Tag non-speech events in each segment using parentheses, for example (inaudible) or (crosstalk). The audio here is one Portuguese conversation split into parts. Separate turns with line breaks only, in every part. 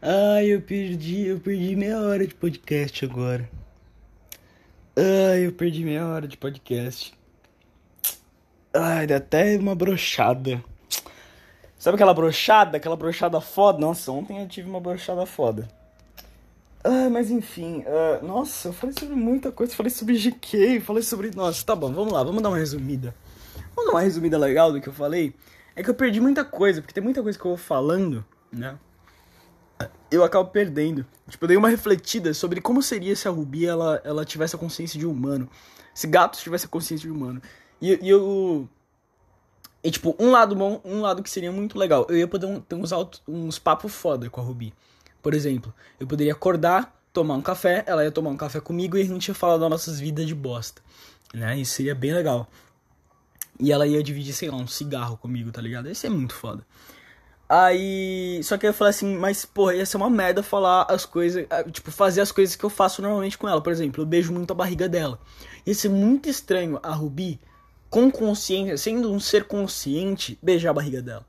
Ai, eu perdi, eu perdi meia hora de podcast agora. Ai, eu perdi meia hora de podcast. Ai, dá até uma brochada. Sabe aquela brochada? Aquela brochada foda? Nossa, ontem eu tive uma brochada foda. Ah, mas enfim, uh, nossa, eu falei sobre muita coisa, falei sobre GK, falei sobre. Nossa, tá bom, vamos lá, vamos dar uma resumida. Vamos dar uma resumida legal do que eu falei. É que eu perdi muita coisa, porque tem muita coisa que eu vou falando, né? Eu acabo perdendo. Tipo, eu dei uma refletida sobre como seria se a Ruby ela, ela tivesse a consciência de humano. Se gatos tivesse a consciência de humano. E, e eu. E tipo, um lado bom, um lado que seria muito legal. Eu ia poder ter uns, uns papos foda com a Ruby. Por exemplo, eu poderia acordar, tomar um café, ela ia tomar um café comigo e a gente ia falar das nossas vidas de bosta. Né? Isso seria bem legal. E ela ia dividir, sei lá, um cigarro comigo, tá ligado? Isso é muito foda. Aí. Só que eu falei assim, mas, porra, ia ser uma merda falar as coisas. Ah, tipo, fazer as coisas que eu faço normalmente com ela. Por exemplo, eu beijo muito a barriga dela. Ia ser muito estranho a Ruby, com consciência, sendo um ser consciente, beijar a barriga dela.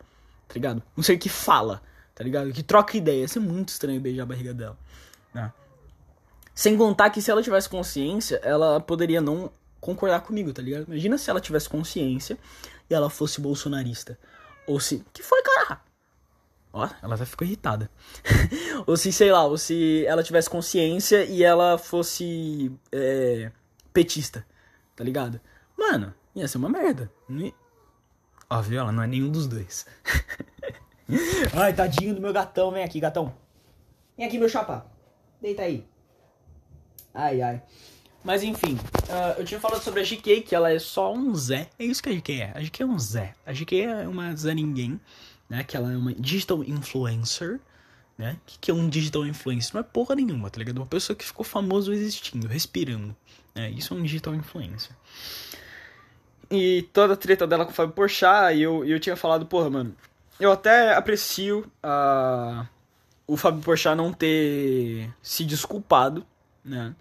Tá ligado? Um ser que fala tá ligado? Que troca ideia. Ia ser muito estranho beijar a barriga dela. Né? Sem contar que se ela tivesse consciência, ela poderia não concordar comigo, tá ligado? Imagina se ela tivesse consciência e ela fosse bolsonarista. Ou se. Que foi, cara? Ó, ela até ficou irritada. (laughs) ou se, sei lá, ou se ela tivesse consciência e ela fosse. É, petista, tá ligado? Mano, ia ser uma merda. Ó, viu? Ela não é nenhum dos dois. (laughs) Ai, tadinho do meu gatão. Vem aqui, gatão. Vem aqui, meu chapa. Deita aí. Ai, ai. Mas enfim, uh, eu tinha falado sobre a GK, que ela é só um Zé. É isso que a GK é. A GK é um Zé. A GK é uma Zé Ninguém, né? Que ela é uma digital influencer, né? O que, que é um digital influencer? Não é porra nenhuma, tá ligado? Uma pessoa que ficou famoso existindo, respirando. Né? Isso é um digital influencer. E toda a treta dela com o Fábio Porchat, e eu, eu tinha falado, porra, mano, eu até aprecio a, o Fábio Porchat não ter se desculpado, né?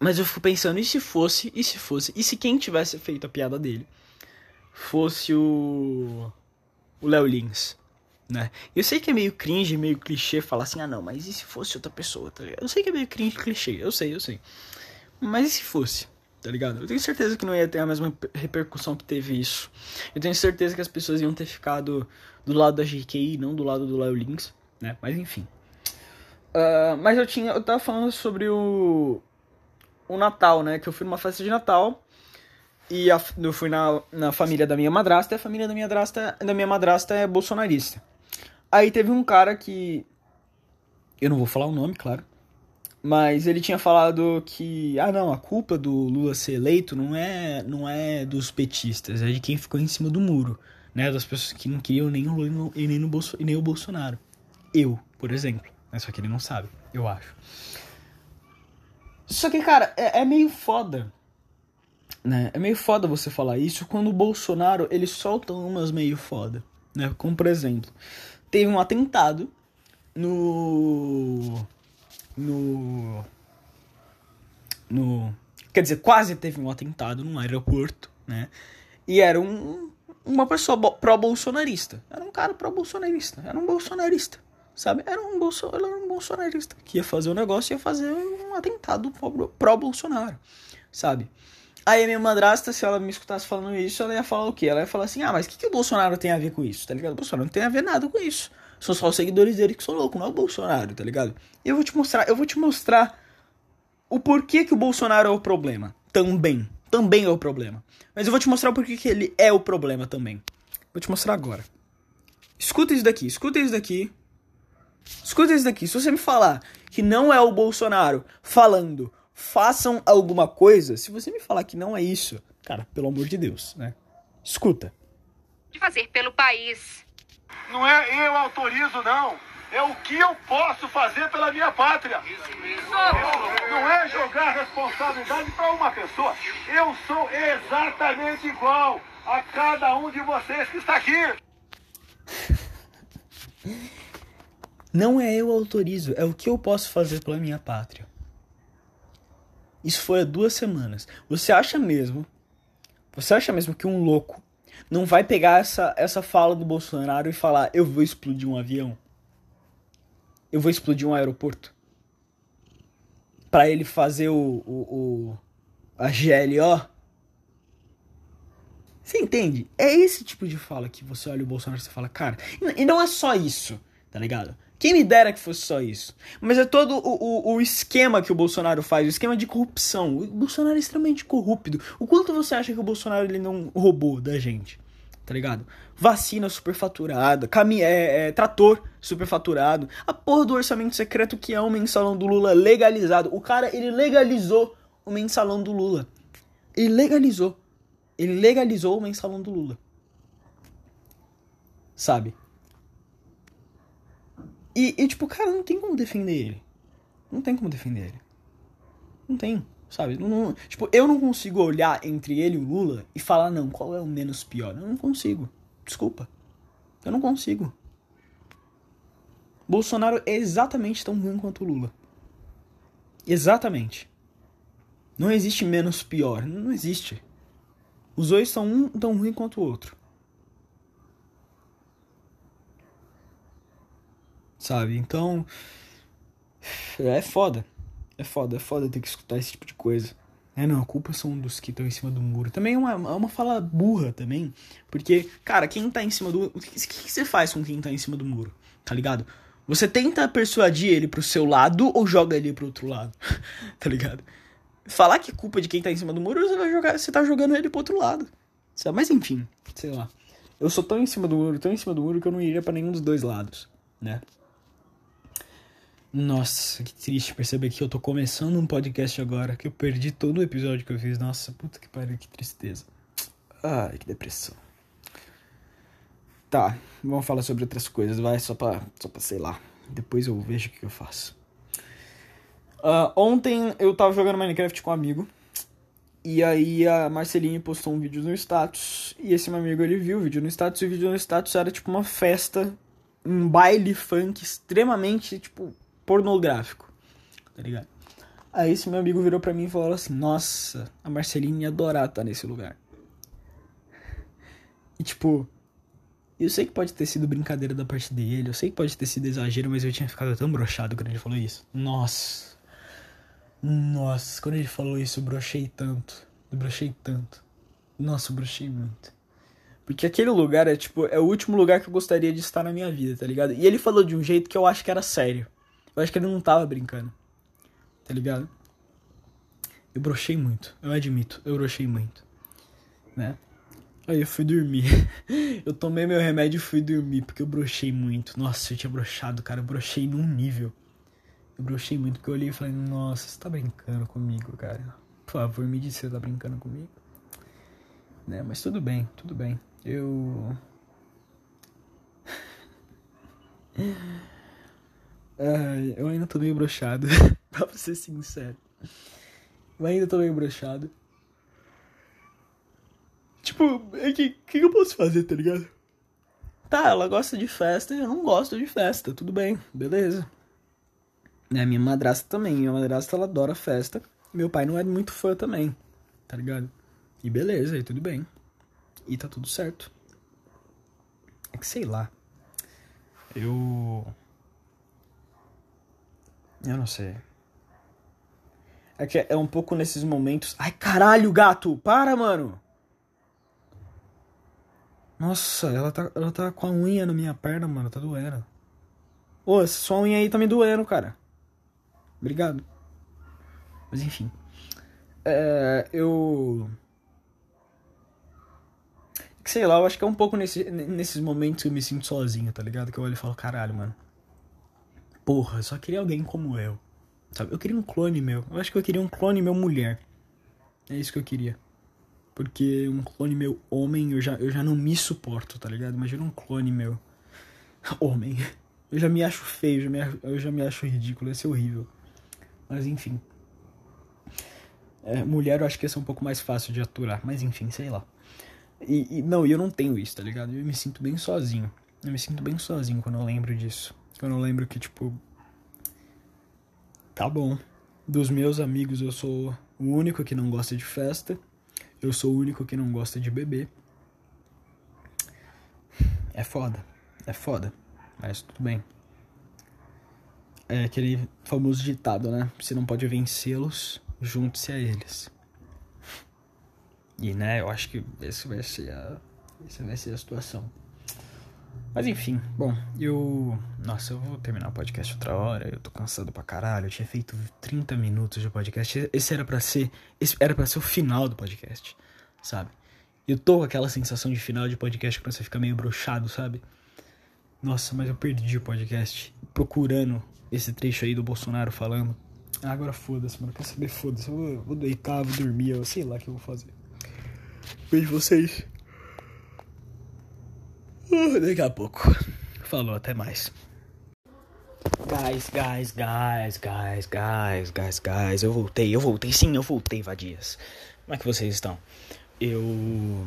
Mas eu fico pensando, e se fosse, e se fosse, e se quem tivesse feito a piada dele fosse o o Léo Lins, né? Eu sei que é meio cringe, meio clichê falar assim, ah não, mas e se fosse outra pessoa, tá ligado? Eu sei que é meio cringe, clichê, eu sei, eu sei. Mas e se fosse? tá ligado? Eu tenho certeza que não ia ter a mesma repercussão que teve isso. Eu tenho certeza que as pessoas iam ter ficado do lado da GK não do lado do Léo Lynx, né? Mas enfim. Uh, mas eu tinha. Eu tava falando sobre o. O Natal, né? Que eu fui numa festa de Natal. E a, eu fui na, na família da minha madrasta, e a família da minha madrasta, da minha madrasta é bolsonarista. Aí teve um cara que. Eu não vou falar o nome, claro. Mas ele tinha falado que, ah não, a culpa do Lula ser eleito não é, não é dos petistas, é de quem ficou em cima do muro, né? Das pessoas que não queriam nem o Lula e nem, no nem o Bolsonaro. Eu, por exemplo. Mas só que ele não sabe, eu acho. Só que, cara, é, é meio foda. Né? É meio foda você falar isso quando o Bolsonaro ele solta umas meio foda. Né? Como por exemplo, teve um atentado no no. No. Quer dizer, quase teve um atentado num aeroporto, né? E era um, uma pessoa pró-bolsonarista. Era um cara pró-bolsonarista. Era um bolsonarista. Sabe? Era um, bolso, era um bolsonarista que ia fazer o um negócio e ia fazer um atentado pró-Bolsonaro. Sabe? Aí a minha madrasta, se ela me escutasse falando isso, ela ia falar o quê? Ela ia falar assim: ah, mas o que, que o Bolsonaro tem a ver com isso? Tá ligado? O Bolsonaro não tem a ver nada com isso. São só os seguidores dele que são loucos, não é o Bolsonaro, tá ligado? Eu vou te mostrar, eu vou te mostrar o porquê que o Bolsonaro é o problema. Também. Também é o problema. Mas eu vou te mostrar o porquê que ele é o problema também. Vou te mostrar agora. Escuta isso daqui, escuta isso daqui. Escuta isso daqui. Se você me falar que não é o Bolsonaro falando, façam alguma coisa, se você me falar que não é isso, cara, pelo amor de Deus, né? Escuta.
De fazer pelo país
não é eu autorizo, não. É o que eu posso fazer pela minha pátria. Não é jogar responsabilidade para uma pessoa. Eu sou exatamente igual a cada um de vocês que está aqui.
Não é eu autorizo, é o que eu posso fazer pela minha pátria. Isso foi há duas semanas. Você acha mesmo? Você acha mesmo que um louco não vai pegar essa, essa fala do Bolsonaro e falar: eu vou explodir um avião. eu vou explodir um aeroporto? Pra ele fazer o, o, o a GLO? Você entende? É esse tipo de fala que você olha o Bolsonaro e você fala, cara. E não é só isso, tá ligado? Quem me dera que fosse só isso. Mas é todo o, o, o, esquema que o Bolsonaro faz, o esquema de corrupção. O Bolsonaro é extremamente corrupto. O quanto você acha que o Bolsonaro ele não roubou da gente? Tá ligado? Vacina superfaturada, cami é, é, trator superfaturado, a porra do orçamento secreto que é o mensalão do Lula legalizado. O cara, ele legalizou o mensalão do Lula. Ele legalizou. Ele legalizou o mensalão do Lula. Sabe? E, e, tipo, cara, não tem como defender ele. Não tem como defender ele. Não tem, sabe? Não, não, tipo, eu não consigo olhar entre ele e o Lula e falar, não, qual é o menos pior. Eu não consigo. Desculpa. Eu não consigo. Bolsonaro é exatamente tão ruim quanto o Lula. Exatamente. Não existe menos pior. Não existe. Os dois são um tão ruim quanto o outro. Sabe? Então. É foda. É foda, é foda ter que escutar esse tipo de coisa. É, não, a culpa são dos que estão em cima do muro. Também é uma, é uma fala burra também. Porque, cara, quem tá em cima do. O que, que você faz com quem tá em cima do muro? Tá ligado? Você tenta persuadir ele pro seu lado ou joga ele pro outro lado? (laughs) tá ligado? Falar que é culpa de quem tá em cima do muro, você vai jogar. Você tá jogando ele pro outro lado. Mas enfim, sei lá. Eu sou tão em cima do muro, tão em cima do muro que eu não iria para nenhum dos dois lados, né? Nossa, que triste perceber que eu tô começando um podcast agora, que eu perdi todo o episódio que eu fiz. Nossa, puta que pariu, que tristeza. Ai, que depressão. Tá, vamos falar sobre outras coisas, vai, só pra, só pra sei lá. Depois eu vejo o que eu faço. Uh, ontem eu tava jogando Minecraft com um amigo. E aí a Marceline postou um vídeo no status. E esse meu amigo ele viu o vídeo no status. E o vídeo no status era tipo uma festa, um baile funk extremamente, tipo, pornográfico, tá ligado? Aí esse meu amigo virou pra mim e falou assim: Nossa, a Marceline ia adorar estar nesse lugar. E tipo, eu sei que pode ter sido brincadeira da parte dele, eu sei que pode ter sido exagero, mas eu tinha ficado tão brochado quando ele falou isso. Nossa. Nossa, quando ele falou isso, eu brochei tanto. Eu brochei tanto. Nossa, eu brochei muito. Porque aquele lugar é tipo, é o último lugar que eu gostaria de estar na minha vida, tá ligado? E ele falou de um jeito que eu acho que era sério. Eu acho que ele não tava brincando. Tá ligado? Eu brochei muito. Eu admito. Eu brochei muito. Né? Aí eu fui dormir. (laughs) eu tomei meu remédio e fui dormir. Porque eu brochei muito. Nossa, eu tinha brochado, cara. Eu brochei num nível. Eu brochei muito porque eu olhei e falei, nossa, você tá brincando comigo, cara. Por favor, me diz se você tá brincando comigo. Né? Mas tudo bem, tudo bem. Eu. (laughs) Eu ainda tô meio brochado, (laughs) pra ser sincero. Eu ainda tô meio brochado. Tipo, o é que, que eu posso fazer, tá ligado? Tá, ela gosta de festa e eu não gosto de festa, tudo bem, beleza. Né, minha madrasta também, minha madrasta ela adora festa. Meu pai não é muito fã também, tá ligado? E beleza, aí tudo bem. E tá tudo certo. É que sei lá. Eu eu não sei. É que é um pouco nesses momentos. Ai, caralho, gato! Para, mano! Nossa, ela tá, ela tá com a unha na minha perna, mano. Tá doendo. Ô, sua unha aí tá me doendo, cara. Obrigado. Mas enfim. É, eu. Sei lá, eu acho que é um pouco nesse, nesses momentos que eu me sinto sozinho, tá ligado? Que eu olho e falo, caralho, mano porra, só queria alguém como eu. Sabe? Eu queria um clone meu. Eu acho que eu queria um clone meu mulher. É isso que eu queria. Porque um clone meu homem, eu já, eu já não me suporto, tá ligado? Imagina um clone meu (laughs) homem. Eu já me acho feio, já me eu já me acho ridículo, ia ser horrível. Mas enfim. É, mulher eu acho que ia ser um pouco mais fácil de aturar, mas enfim, sei lá. E, e não, eu não tenho isso, tá ligado? Eu me sinto bem sozinho. Eu me sinto bem sozinho quando eu lembro disso. Eu não lembro que, tipo. Tá bom. Dos meus amigos, eu sou o único que não gosta de festa. Eu sou o único que não gosta de beber. É foda. É foda. Mas tudo bem. É aquele famoso ditado, né? Se não pode vencê-los, junte-se a eles. E, né, eu acho que esse vai ser a, essa vai ser a situação. Mas enfim, bom, eu. Nossa, eu vou terminar o podcast outra hora. Eu tô cansado pra caralho. Eu tinha feito 30 minutos de podcast. Esse era para ser. Esse era para ser o final do podcast, sabe? Eu tô com aquela sensação de final de podcast que você fica meio brochado, sabe? Nossa, mas eu perdi o podcast procurando esse trecho aí do Bolsonaro falando. Ah, agora foda-se, mano. Quer saber? Foda-se. Eu vou, vou deitar, vou dormir, eu sei lá o que eu vou fazer. Beijo vocês. Uh, daqui a pouco. Falou, até mais. Guys, guys, guys, guys, guys, guys, guys. Eu voltei, eu voltei, sim, eu voltei, vadias. Como é que vocês estão? Eu.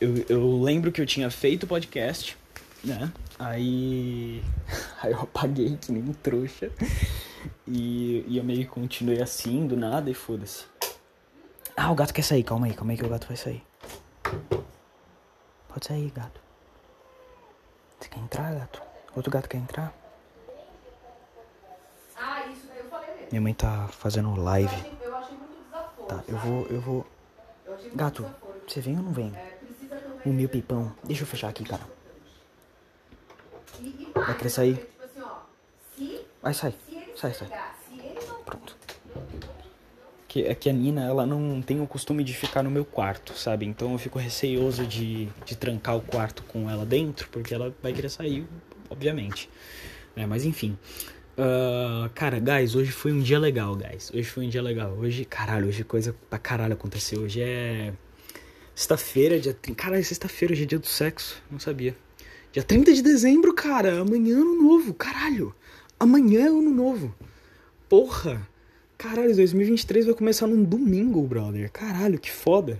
Eu, eu lembro que eu tinha feito o podcast, né? Aí. (laughs) Aí eu apaguei que nem trouxa. E, e eu meio que continuei assim, do nada, e foda-se. Ah, o gato quer sair, calma aí, calma aí que o gato vai sair. Pode sair, gato. Você quer entrar, gato? Outro gato quer entrar?
Ah, isso daí eu falei mesmo.
Minha mãe tá fazendo live.
Eu achei, eu achei muito desaforo.
Tá, eu vou, eu vou.
Eu
Gato,
desaforo.
você vem ou não vem?
É.
O meu pipão. Deixa eu fechar aqui, cara. Vai querer sair?
Tipo assim,
Vai, sai. Sai, sai. Pronto. Que, é que a Nina, ela não tem o costume de ficar no meu quarto, sabe? Então eu fico receioso de, de trancar o quarto com ela dentro, porque ela vai querer sair, obviamente. É, mas enfim. Ah, cara, guys, hoje foi um dia legal, guys. Hoje foi um dia legal. Hoje, caralho, hoje coisa pra caralho aconteceu. Hoje é. Sexta-feira, dia. Caralho, sexta-feira, hoje é dia do sexo. Não sabia. Dia 30 de dezembro, cara. Amanhã é ano novo, caralho. Amanhã é ano novo. Porra. Caralho, 2023 vai começar num domingo, brother. Caralho, que foda.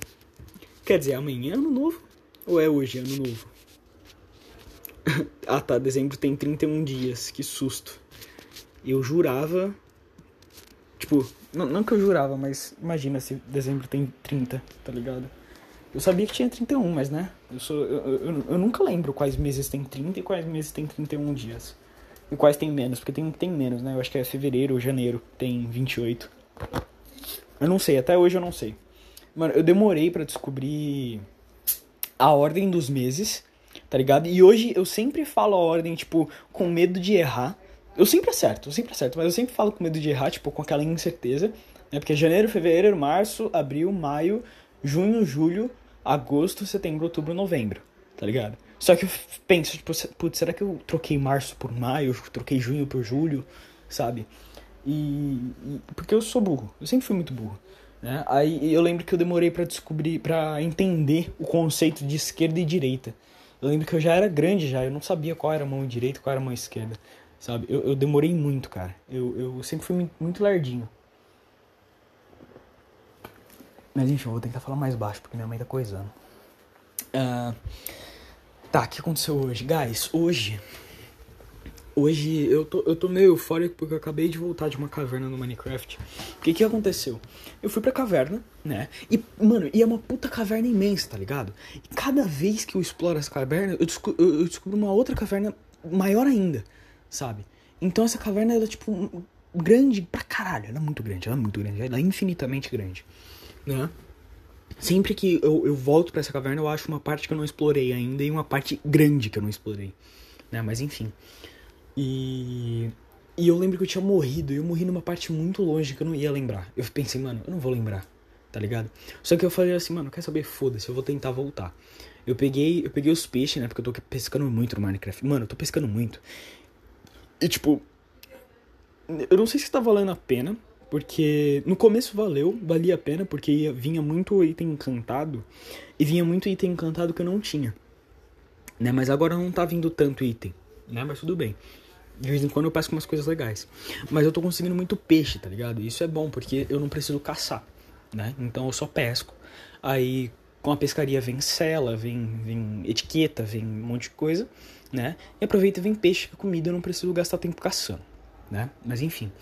Quer dizer, amanhã é ano novo? Ou é hoje ano novo? (laughs) ah tá, dezembro tem 31 dias. Que susto. Eu jurava. Tipo, não, não que eu jurava, mas imagina se dezembro tem 30, tá ligado? Eu sabia que tinha 31, mas né? Eu, sou, eu, eu, eu nunca lembro quais meses tem 30 e quais meses tem 31 dias. E quais tem menos, porque tem tem menos, né? Eu acho que é fevereiro ou janeiro, tem 28. Eu não sei, até hoje eu não sei. Mano, eu demorei pra descobrir a ordem dos meses, tá ligado? E hoje eu sempre falo a ordem, tipo, com medo de errar. Eu sempre acerto, eu sempre acerto, mas eu sempre falo com medo de errar, tipo, com aquela incerteza, né? Porque é janeiro, fevereiro, março, abril, maio, junho, julho, agosto, setembro, outubro, novembro, tá ligado? Só que eu penso, tipo, putz, será que eu troquei março por maio, troquei junho por julho, sabe? E, e- porque eu sou burro, eu sempre fui muito burro, né? Aí eu lembro que eu demorei pra descobrir, pra entender o conceito de esquerda e direita. Eu lembro que eu já era grande já, eu não sabia qual era a mão direita e qual era a mão esquerda, sabe? Eu, eu demorei muito, cara. Eu, eu sempre fui muito- lardinho. Mas enfim, eu vou tentar falar mais baixo, porque minha mãe tá coisando. Ah, tá, o que aconteceu hoje? Guys, hoje. Hoje eu tô, eu tô meio eufórico porque eu acabei de voltar de uma caverna no Minecraft. O que que aconteceu? Eu fui pra caverna, né? E, mano, e é uma puta caverna imensa, tá ligado? E cada vez que eu exploro essa caverna, eu, eu, eu descubro uma outra caverna maior ainda, sabe? Então essa caverna, ela é tipo grande pra caralho. Ela é muito grande, ela é muito grande, ela é infinitamente grande, né? Sempre que eu, eu volto pra essa caverna, eu acho uma parte que eu não explorei ainda e uma parte grande que eu não explorei, né? Mas enfim. E. E eu lembro que eu tinha morrido, e eu morri numa parte muito longe que eu não ia lembrar. Eu pensei, mano, eu não vou lembrar, tá ligado? Só que eu falei assim, mano, quer saber? Foda-se, eu vou tentar voltar. Eu peguei, eu peguei os peixes, né? Porque eu tô pescando muito no Minecraft. Mano, eu tô pescando muito. E tipo. Eu não sei se tá valendo a pena, porque no começo valeu, valia a pena, porque ia- vinha muito item encantado, e vinha muito item encantado que eu não tinha. Né? Mas agora não tá vindo tanto item, né? Mas tudo bem. De vez em quando eu pesco umas coisas legais. Mas eu tô conseguindo muito peixe, tá ligado? E isso é bom, porque eu não preciso caçar, né? Então eu só pesco. Aí com a pescaria vem cela, vem, vem etiqueta, vem um monte de coisa, né? E aproveita e vem peixe, comida eu não preciso gastar tempo caçando, né? Mas enfim.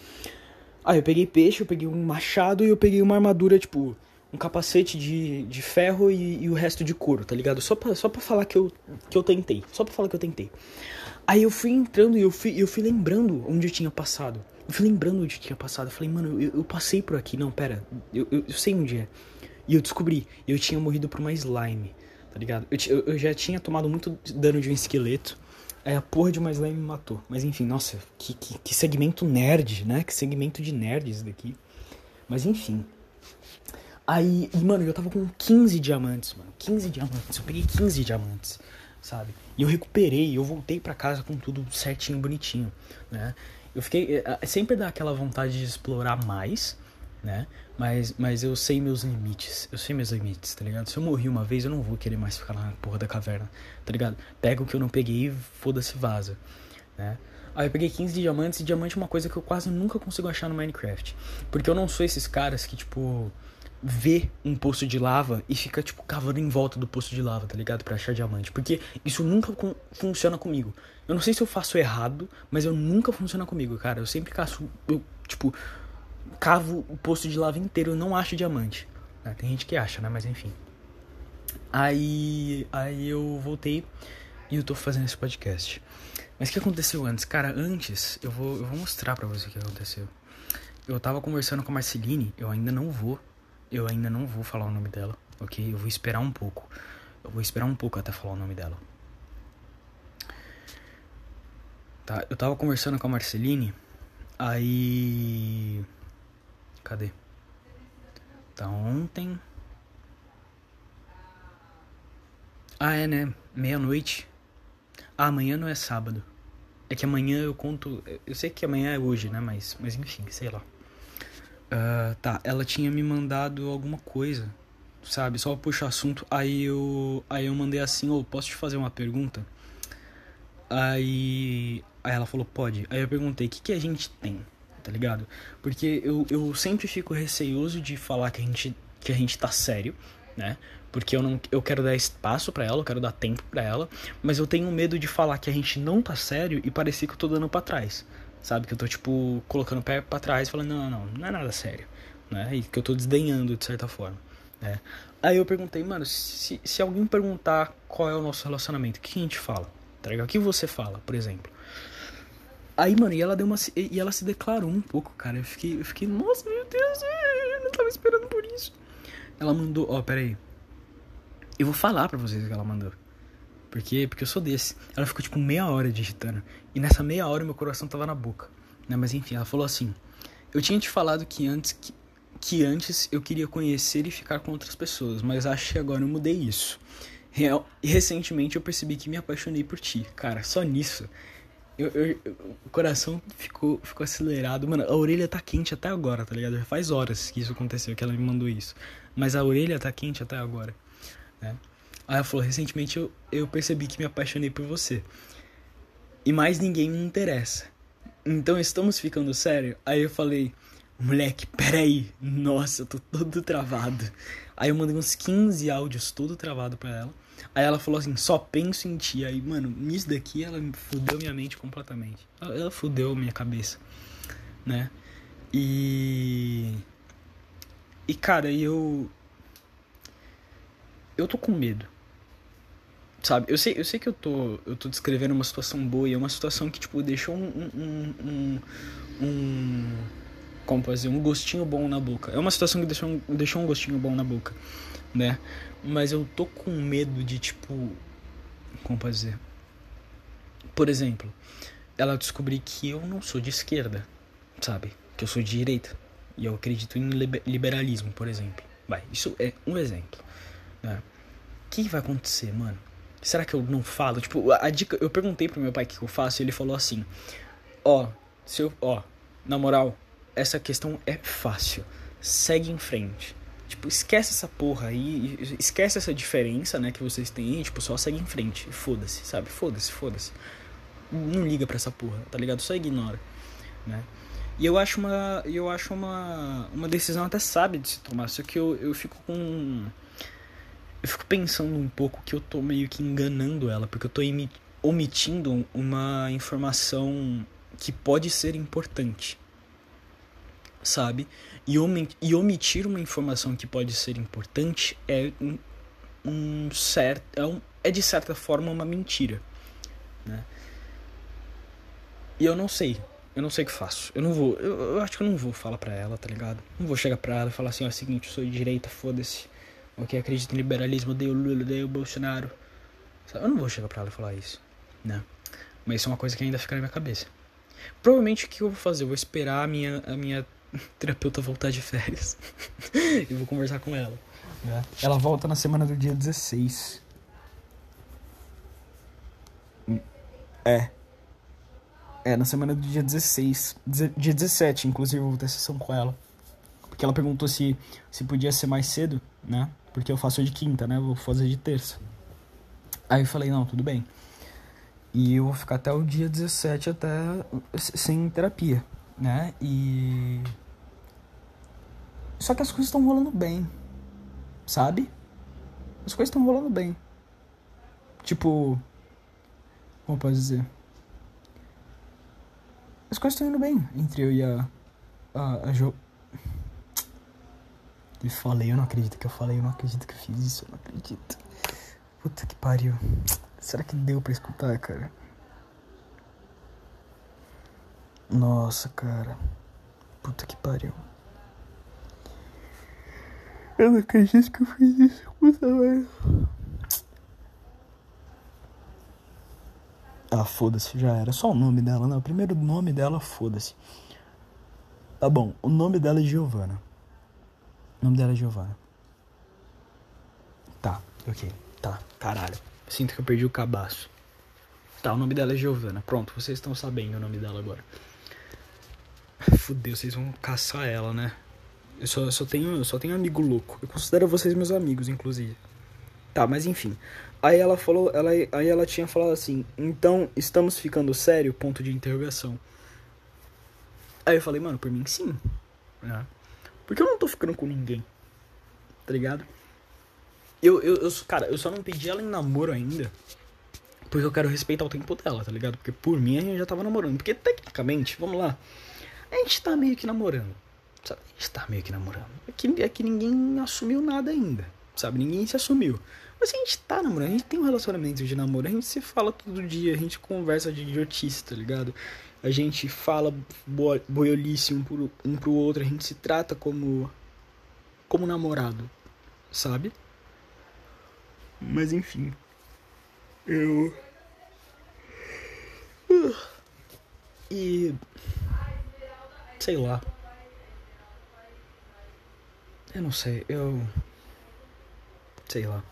Aí eu peguei peixe, eu peguei um machado e eu peguei uma armadura, tipo, um capacete de, de ferro e, e o resto de couro, tá ligado? Só pra, só pra falar que eu, que eu tentei. Só pra falar que eu tentei. Aí eu fui entrando e eu fui, eu fui lembrando onde eu tinha passado. Eu fui lembrando onde eu tinha passado. Eu falei, mano, eu, eu passei por aqui. Não, pera. Eu, eu, eu sei onde é. E eu descobri. Eu tinha morrido por uma slime, tá ligado? Eu, eu, eu já tinha tomado muito dano de um esqueleto. Aí a porra de uma slime me matou. Mas enfim, nossa, que, que, que segmento nerd, né? Que segmento de nerd esse daqui. Mas enfim. Aí, e, mano, eu tava com 15 diamantes, mano. 15 diamantes. Eu peguei 15 diamantes, sabe? E eu recuperei, eu voltei pra casa com tudo certinho, bonitinho, né? Eu fiquei. eh, eh, Sempre dá aquela vontade de explorar mais, né? Mas, mas eu sei meus limites. Eu sei meus limites, tá ligado? Se eu morri uma vez, eu não vou querer mais ficar lá na porra da caverna, tá ligado? Pega o que eu não peguei e foda-se vaza, né? Aí eu peguei 15 diamantes e diamante é uma coisa que eu quase nunca consigo achar no Minecraft. Porque eu não sou esses caras que, tipo, vê um poço de lava e fica, tipo, cavando em volta do poço de lava, tá ligado? Pra achar diamante. Porque isso nunca com- funciona comigo. Eu não sei se eu faço errado, mas eu nunca funciona comigo, cara. Eu sempre caço, eu, tipo, cavo o poço de lava inteiro, não acho diamante. né? Tem gente que acha, né? Mas enfim. Aí, aí eu voltei e eu tô fazendo esse podcast. Mas o que aconteceu antes? Cara, antes, eu vou, eu vou mostrar pra você o que aconteceu. Eu tava conversando com a Marceline, eu ainda não vou, eu ainda não vou falar o nome dela, ok? Eu vou esperar um pouco. Eu vou esperar um pouco até falar o nome dela. Tá, eu tava conversando com a Marceline, aí. Cadê? Tá ontem. Ah, é, né? Meia-noite. Ah, amanhã não é sábado. É que amanhã eu conto. Eu sei que amanhã é hoje, né? Mas, mas enfim, sei lá. Ah, tá, ela tinha me mandado alguma coisa, sabe? Só puxar assunto. Aí eu, aí eu mandei assim: Ô, posso te fazer uma pergunta? Aí, aí ela falou: pode. Aí eu perguntei: o que, que a gente tem? Tá ligado? Porque eu, eu sempre fico receioso de falar que a gente, que a gente tá sério, né? Porque eu não eu quero dar espaço pra ela, eu quero dar tempo pra ela, mas eu tenho medo de falar que a gente não tá sério e parecer que eu tô dando pra trás. Sabe? Que eu tô, tipo, colocando o pé pra trás falando, não, não, não é nada sério. Né? E que eu tô desdenhando de certa forma. Né? Aí eu perguntei, mano, se, se alguém perguntar qual é o nosso relacionamento, o que a gente fala? Tá? O que você fala, por exemplo? Aí, mano, e ela deu uma. E ela se declarou um pouco, cara. Eu fiquei, eu fiquei, nossa, meu Deus, eu não tava esperando por isso. Ela mandou, ó, pera aí. Eu vou falar pra vocês o que ela mandou. Porque, porque eu sou desse. Ela ficou tipo meia hora digitando. E nessa meia hora meu coração tava na boca. Né? Mas enfim, ela falou assim: Eu tinha te falado que antes, que, que antes eu queria conhecer e ficar com outras pessoas, mas acho que agora eu mudei isso. Real, e recentemente eu percebi que me apaixonei por ti. Cara, só nisso. Eu, eu- eu- o coração ficou, ficou acelerado. Mano, a orelha tá quente até agora, tá ligado? Já faz horas que isso aconteceu, que ela me mandou isso. Mas a orelha tá quente até agora, né? Aí ela falou, recentemente eu, eu percebi que me apaixonei por você. E mais ninguém me interessa. Então estamos ficando sério? Aí eu falei, moleque, peraí. Nossa, eu tô todo travado. Aí eu mandei uns 15 áudios todo travado pra ela. Aí ela falou assim, só penso em ti. Aí, mano, nisso daqui ela fudeu minha mente completamente. Ela, ela fudeu minha cabeça, né? E... E, cara, eu... Eu tô com medo. Sabe, eu sei, eu sei que eu tô, eu tô descrevendo uma situação boa e é uma situação que, tipo, deixou um, um, um, um como fazer, um gostinho bom na boca. É uma situação que deixou um, deixou um gostinho bom na boca, né? Mas eu tô com medo de, tipo, como fazer? Por exemplo, ela descobrir que eu não sou de esquerda, sabe? Que eu sou de direita. E eu acredito em liber- liberalismo, por exemplo. Vai, isso é um exemplo, né? O que vai acontecer, mano? Será que eu não falo? Tipo, a, a dica. Eu perguntei pro meu pai o que eu faço e ele falou assim: Ó, se eu. Ó, na moral, essa questão é fácil. Segue em frente. Tipo, esquece essa porra aí. Esquece essa diferença, né, que vocês têm. Tipo, só segue em frente. Foda-se, sabe? Foda-se, foda-se. Não liga pra essa porra, tá ligado? Só ignora, né? E eu acho uma. Eu acho uma. Uma decisão até sábia de se tomar. Só que eu, eu fico com. Eu fico pensando um pouco que eu tô meio que enganando ela, porque eu tô omitindo uma informação que pode ser importante. Sabe? E, omi e omitir uma informação que pode ser importante é um, um certo é, um, é de certa forma uma mentira, né? E eu não sei, eu não sei o que faço. Eu não vou, eu, eu acho que eu não vou falar pra ela, tá ligado? Não vou chegar pra ela e falar assim, ó, é o seguinte, eu sou de direita, foda-se. Ok, acredito em liberalismo, odeio Lula, odeio Bolsonaro. Eu não vou chegar pra ela e falar isso, né? Mas isso é uma coisa que ainda fica na minha cabeça. Provavelmente o que eu vou fazer? Eu vou esperar a minha, a minha (laughs) terapeuta voltar de férias. (laughs) e vou conversar com ela. né? Ela volta na semana do dia 16. É. É, na semana do dia 16. Deze- Dia 17, inclusive, eu vou ter sessão com ela. Porque ela perguntou se, se podia ser mais cedo, né? Porque eu faço de quinta, né? Eu vou fazer de terça. Aí eu falei, não, tudo bem. E eu vou ficar até o dia 17 até sem terapia, né? E. Só que as coisas estão rolando bem, sabe? As coisas estão rolando bem. Tipo. Como posso dizer? As coisas estão indo bem entre eu e a. A, a Jo. Eu falei, eu não acredito que eu falei, eu não acredito que eu fiz isso, eu não acredito. Puta que pariu. Será que deu pra escutar, cara? Nossa, cara. Puta que pariu. Eu não acredito que eu fiz isso, puta merda. Ah, foda-se, já era. Só o nome dela, não. O primeiro nome dela, foda-se. Tá bom, o nome dela é Giovana. O nome dela é Giovana. Tá, ok. Tá, caralho. Sinto que eu perdi o cabaço. Tá, o nome dela é Giovana. Pronto, vocês estão sabendo o nome dela agora. Fudeu, vocês vão caçar ela, né? Eu só, só tenho, só tenho amigo louco. Eu considero vocês meus amigos, inclusive. Tá, mas enfim. Aí ela falou, ela, aí ela tinha falado assim, então estamos ficando sério? Ponto de interrogação. Aí eu falei, mano, por mim sim. Né? Porque eu não tô ficando com ninguém. Tá ligado? Eu, eu, eu, cara, eu só não pedi ela em namoro ainda. Porque eu quero respeitar o tempo dela, tá ligado? Porque por mim a gente já tava namorando. Porque tecnicamente, vamos lá. A gente tá meio que namorando. Sabe? Tá meio que namorando. É que, é que ninguém assumiu nada ainda. Sabe? Ninguém se assumiu. Mas a gente tá namorando, a gente tem um relacionamento de namoro, a gente se fala todo dia, a gente conversa de idiotice, tá ligado? A gente fala bo boiolice um pro, um pro outro, a gente se trata como. como namorado, sabe? Mas enfim. Eu. E. Sei lá. Eu não sei, eu. Sei lá.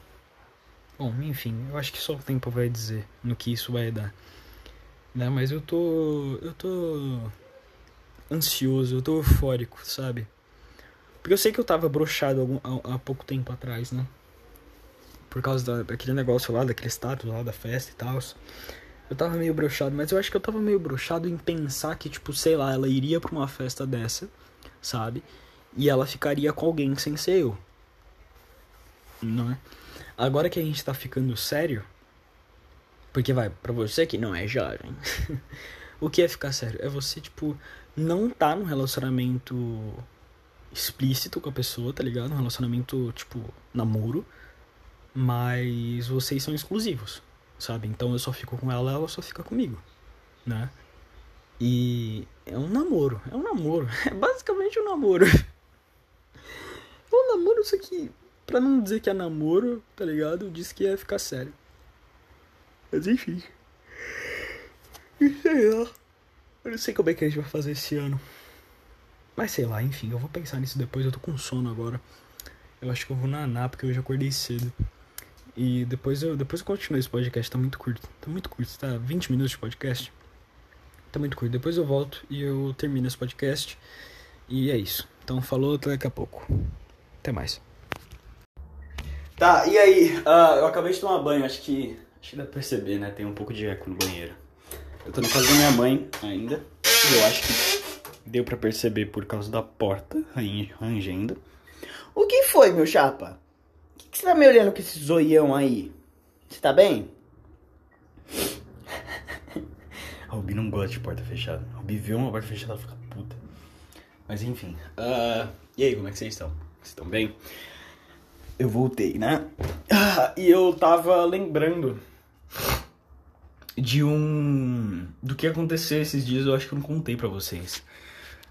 Bom, enfim, eu acho que só o tempo vai dizer no que isso vai dar. Né? Mas eu tô. Eu tô. ansioso, eu tô eufórico, sabe? Porque eu sei que eu tava algum, há, pouco tempo atrás, né? Por causa da, daquele negócio lá, daquele status lá da festa e tal. Eu tava meio broxado, mas eu acho que eu tava meio broxado em pensar que, tipo, sei lá, ela iria pra uma festa dessa, sabe? E ela ficaria com alguém sem ser eu. Não é? Agora que a gente tá ficando sério. Porque vai, pra você que não é jovem. (laughs) o que é ficar sério? É você, tipo, não tá num relacionamento explícito com a pessoa, tá ligado? Um relacionamento, tipo, namoro. Mas vocês são exclusivos, sabe? Então eu só fico com ela, ela só fica comigo, né? E é um namoro, é um namoro. (laughs) É basicamente um namoro. (laughs) É um namoro, isso aqui. Pra não dizer que é namoro, tá ligado? Disse que ia ficar sério. Mas enfim. Sei lá. Eu não sei como é que a gente vai fazer esse ano. Mas sei lá, enfim, eu vou pensar nisso depois. Eu tô com sono agora. Eu acho que eu vou nanar porque eu já acordei cedo. E depois eu, depois eu continuo esse podcast. Tá muito curto. Tá muito curto. Tá 20 minutos de podcast. Tá muito curto. Depois eu volto e eu termino esse podcast. E é isso. Então falou, até daqui a pouco. Até mais. Tá, e aí? Ah, eu acabei de tomar banho, acho que. Acho que dá pra perceber, né? Tem um pouco de eco no banheiro. Eu tô na casa da minha mãe ainda. E eu acho que deu pra perceber por causa da porta ran- rangendo.
O que foi, meu chapa? O que, que você tá me olhando com esse zoião aí? Você tá bem? (laughs)
A Rubi não gosta de porta fechada. A Rubi vê uma porta fechada e fica puta. Mas enfim. ah, e aí, como é que vocês estão? Estão bem? Eu voltei, né? Ah, e eu tava lembrando de um. do que aconteceu esses dias, eu acho que eu não contei pra vocês.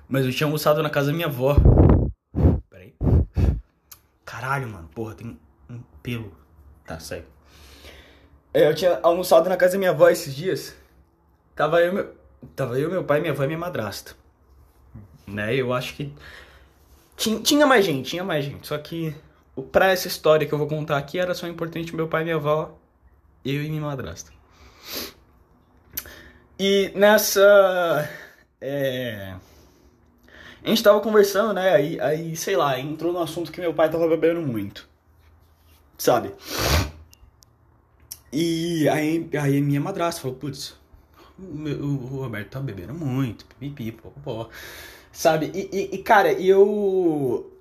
Mas eu tinha almoçado na casa da minha avó. Peraí. Caralho, mano. Porra, tem um pelo. Tá, segue. É, eu tinha almoçado na casa da minha avó esses dias. Tava eu, meu, tava eu, meu pai, minha avó e minha madrasta. Né? Eu acho que. Tinha, tinha mais gente, tinha mais gente. Só que pra essa história que eu vou contar aqui era só importante meu pai, minha avó, eu e minha madrasta. E nessa. É. A gente tava conversando, né? Aí, aí, sei lá, entrou no assunto que meu pai tava bebendo muito. Sabe? E aí, aí minha madrasta falou, putz, o, o Roberto tá bebendo muito, pipi, popopó. Sabe? E, e, e, cara, eu.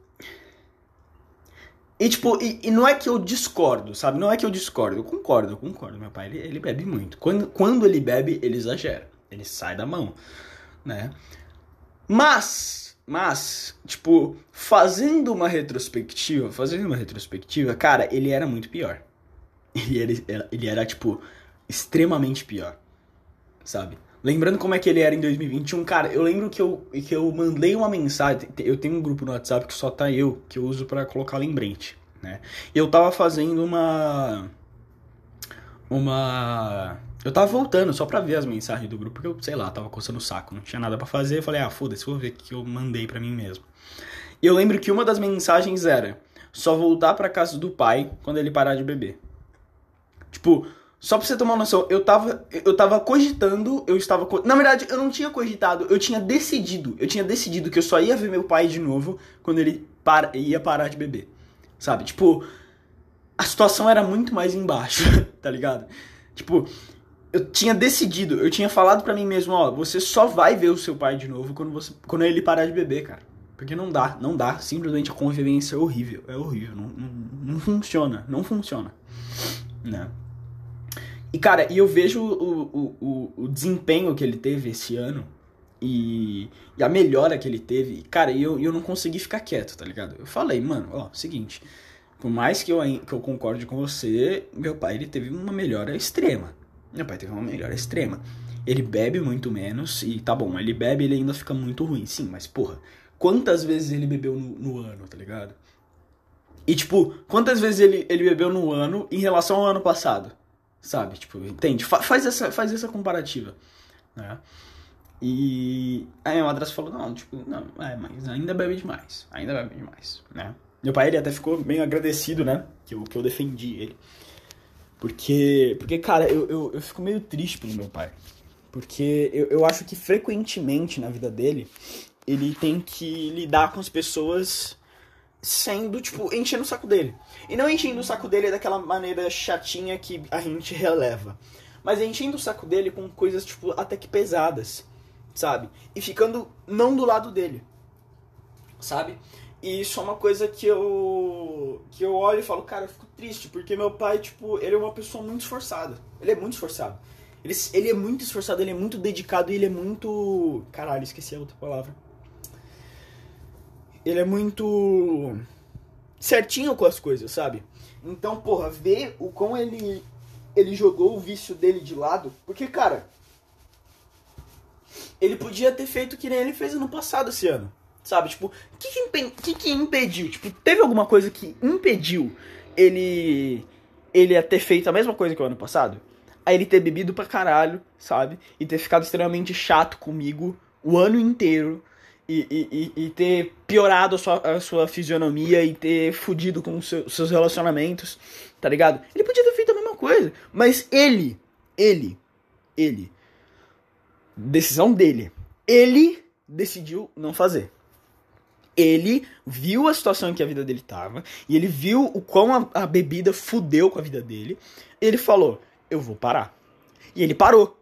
E tipo, e, e não é que eu discordo, sabe? Não é que eu discordo, eu concordo, eu concordo. Meu pai, ele, ele bebe muito. Quando, quando ele bebe, ele exagera. Ele sai da mão, né? Mas, mas, tipo, fazendo uma retrospectiva, fazendo uma retrospectiva, cara, ele era muito pior. Ele era, ele era, tipo, extremamente pior, sabe? Lembrando como é que ele era em 2021, cara, eu lembro que eu, que eu mandei uma mensagem, eu tenho um grupo no WhatsApp que só tá eu, que eu uso pra colocar lembrete, né? Eu tava fazendo uma... Uma... Eu tava voltando só pra ver as mensagens do grupo, porque eu, sei lá, tava coçando o saco, não tinha nada pra fazer, eu falei, ah, foda-se, vou ver o que eu mandei pra mim mesmo. Eu lembro que uma das mensagens era, só voltar pra casa do pai quando ele parar de beber. Tipo, só pra você tomar noção, eu tava, eu tava cogitando, eu estava. Na verdade, eu não tinha cogitado, eu tinha decidido. Eu tinha decidido que eu só ia ver meu pai de novo quando ele para, ia parar de beber. Sabe? Tipo, a situação era muito mais embaixo, (laughs) tá ligado? Tipo, eu tinha decidido, eu tinha falado pra mim mesmo, ó, você só vai ver o seu pai de novo quando, você, quando ele parar de beber, cara. Porque não dá, não dá. Simplesmente a convivência é horrível. É horrível. Não, não, não funciona. Não funciona. Né? E, cara, e eu vejo o, o, o, o desempenho que ele teve esse ano e, e a melhora que ele teve. Cara, e eu, e eu não consegui ficar quieto, tá ligado? Eu falei, mano, ó, seguinte. Por mais que eu, que eu concorde com você, meu pai ele teve uma melhora extrema. Meu pai teve uma melhora extrema. Ele bebe muito menos e tá bom, ele bebe ele ainda fica muito ruim, sim, mas porra, quantas vezes ele bebeu no, no ano, tá ligado? E tipo, quantas vezes ele, ele bebeu no ano em relação ao ano passado? Sabe? Tipo, entende? Fa- faz, essa, faz essa comparativa. Né? E aí minha madrasta falou, não, tipo, não, é, mas ainda bebe demais. Ainda bebe demais, né? Meu pai, ele até ficou meio agradecido, né? Que eu, que eu defendi ele. Porque, porque cara, eu, eu, eu fico meio triste pelo meu pai. Porque eu, eu acho que frequentemente na vida dele, ele tem que lidar com as pessoas sendo, tipo, enchendo o saco dele. E não enchendo o saco dele daquela maneira chatinha que a gente releva. Mas enchendo o saco dele com coisas, tipo, até que pesadas, sabe? E ficando não do lado dele, sabe? E isso é uma coisa que eu que eu olho e falo, cara, eu fico triste, porque meu pai, tipo, ele é uma pessoa muito esforçada. Ele é muito esforçado. Ele, ele é muito esforçado, ele é muito dedicado e ele é muito. Caralho, esqueci a outra palavra. Ele é muito certinho com as coisas, sabe? Então, porra, ver o quão ele ele jogou o vício dele de lado, porque cara, ele podia ter feito que nem ele fez ano passado esse ano. Sabe, tipo, o que que, que que impediu? Tipo, teve alguma coisa que impediu ele ele a ter feito a mesma coisa que o ano passado? Aí ele ter bebido pra caralho, sabe? E ter ficado extremamente chato comigo o ano inteiro. E, e, e, e ter piorado a sua, a sua fisionomia e ter fudido com os seu- seus relacionamentos, tá ligado? Ele podia ter feito a mesma coisa. Mas ele, ele, ele, decisão dele, ele decidiu não fazer. Ele viu a situação em que a vida dele tava e ele viu o quão a, a bebida fudeu com a vida dele. Ele falou: Eu vou parar. E ele parou.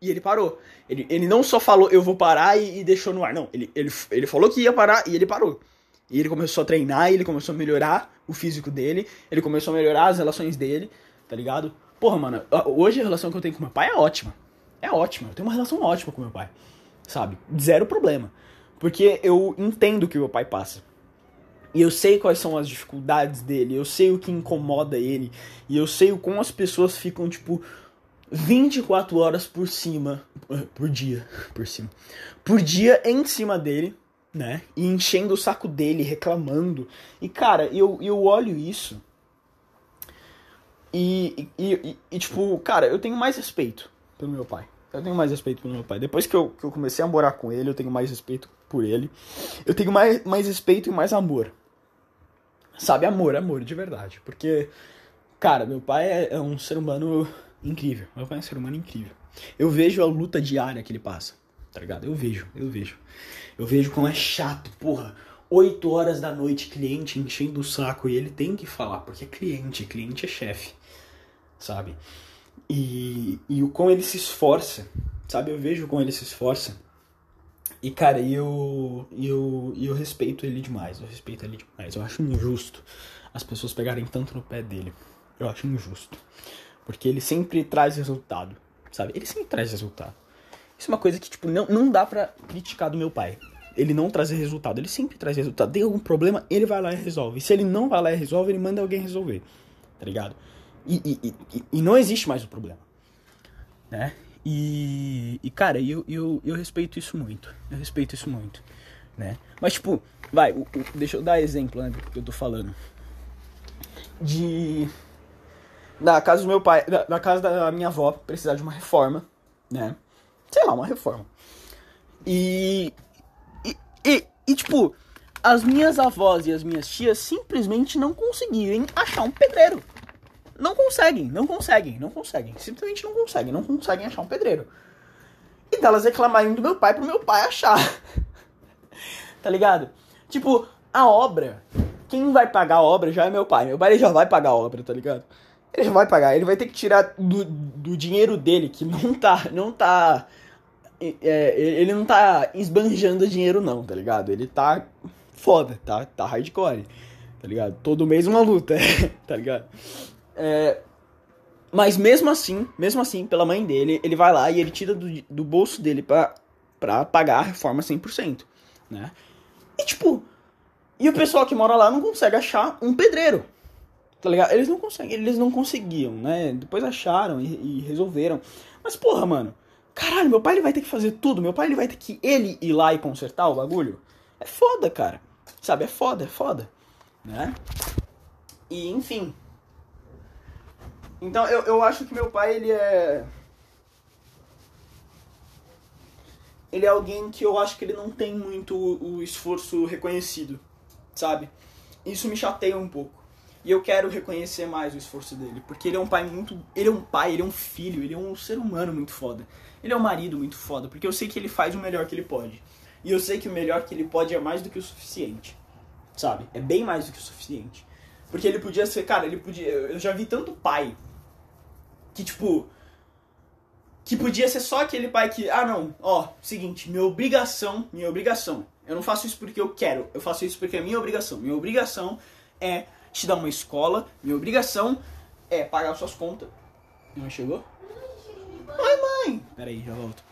E ele parou. Ele, ele não só falou eu vou parar e, e deixou no ar. Não, ele, ele, ele falou que ia parar e ele parou. E ele começou a treinar, ele começou a melhorar o físico dele, ele começou a melhorar as relações dele, tá ligado? Porra, mano, hoje a relação que eu tenho com meu pai é ótima. É ótima. Eu tenho uma relação ótima com meu pai. Sabe? Zero problema. Porque eu entendo o que meu pai passa. E eu sei quais são as dificuldades dele, eu sei o que incomoda ele, e eu sei o como as pessoas ficam, tipo, 24 horas por cima, por dia, por cima, por dia em cima dele, né? E enchendo o saco dele, reclamando. E cara, eu, eu olho isso. E, e, e, e, tipo, cara, eu tenho mais respeito pelo meu pai. Eu tenho mais respeito pelo meu pai. Depois que eu, que eu comecei a morar com ele, eu tenho mais respeito por ele. Eu tenho mais, mais respeito e mais amor. Sabe, amor, amor de verdade. Porque, cara, meu pai é, é um ser humano incrível. Meu pai é um ser humano incrível. Eu vejo a luta diária que ele passa, tá ligado? Eu vejo, eu vejo. Eu vejo como é chato, porra. 8 horas da noite, cliente enchendo o saco e ele tem que falar, porque é cliente, cliente é chefe, sabe? E, e o como ele se esforça, sabe? Eu vejo como ele se esforça. E, cara, eu, eu, eu respeito ele demais, eu respeito ele demais. Eu acho injusto as pessoas pegarem tanto no pé dele. Eu acho injusto. Porque ele sempre traz resultado, sabe? Ele sempre traz resultado. Isso é uma coisa que, tipo, não, não dá pra criticar do meu pai. Ele não trazer resultado, ele sempre traz resultado. Tem algum problema, ele vai lá e resolve. E se ele não vai lá e resolve, ele manda alguém resolver, tá ligado? E, e, e, e não existe mais o problema, né? E, e cara, eu, eu, eu respeito isso muito. Eu respeito isso muito, né? Mas, tipo, vai, deixa eu dar exemplo, né, do que eu tô falando. De. Da casa do meu pai, da, casa da minha avó, precisar de uma reforma, né? Sei lá, uma reforma. E. E, e, e tipo, as minhas avós e as minhas tias simplesmente não conseguirem achar um pedreiro. Não conseguem, não conseguem, não conseguem. Simplesmente não conseguem, não conseguem achar um pedreiro. E delas reclamarem do meu pai pro meu pai achar. (laughs) tá ligado? Tipo, a obra, quem vai pagar a obra já é meu pai. Meu pai já vai pagar a obra, tá ligado? Ele vai pagar, ele vai ter que tirar do, do dinheiro dele, que não tá, não tá. É, ele não tá esbanjando dinheiro, não, tá ligado? Ele tá foda, tá, tá hardcore, tá ligado? Todo mês uma luta, (laughs) tá ligado? É, mas mesmo assim, mesmo assim, pela mãe dele, ele vai lá e ele tira do, do bolso dele pra, pra pagar a reforma 100%, né? E tipo, e o pessoal que mora lá não consegue achar um pedreiro, tá ligado? Eles não conseguem, eles não conseguiam, né? Depois acharam e, e resolveram. Mas porra, mano, caralho, meu pai ele vai ter que fazer tudo, meu pai ele vai ter que ele ir lá e consertar o bagulho. É foda, cara. Sabe, é foda, é foda, né? E enfim, então eu, eu acho que meu pai, ele é. Ele é alguém que eu acho que ele não tem muito o esforço reconhecido, sabe? Isso me chateia um pouco. E eu quero reconhecer mais o esforço dele, porque ele é um pai muito. Ele é um pai, ele é um filho, ele é um ser humano muito foda. Ele é um marido muito foda, porque eu sei que ele faz o melhor que ele pode. E eu sei que o melhor que ele pode é mais do que o suficiente. Sabe? É bem mais do que o suficiente. Porque ele podia ser, cara, ele podia. Eu já vi tanto pai que, tipo. Que podia ser só aquele pai que, ah não, ó, seguinte, minha obrigação, minha obrigação. Eu não faço isso porque eu quero, eu faço isso porque é minha obrigação. Minha obrigação é te dar uma escola, minha obrigação é pagar suas contas. Não chegou? Ai, mãe! Peraí, já volto.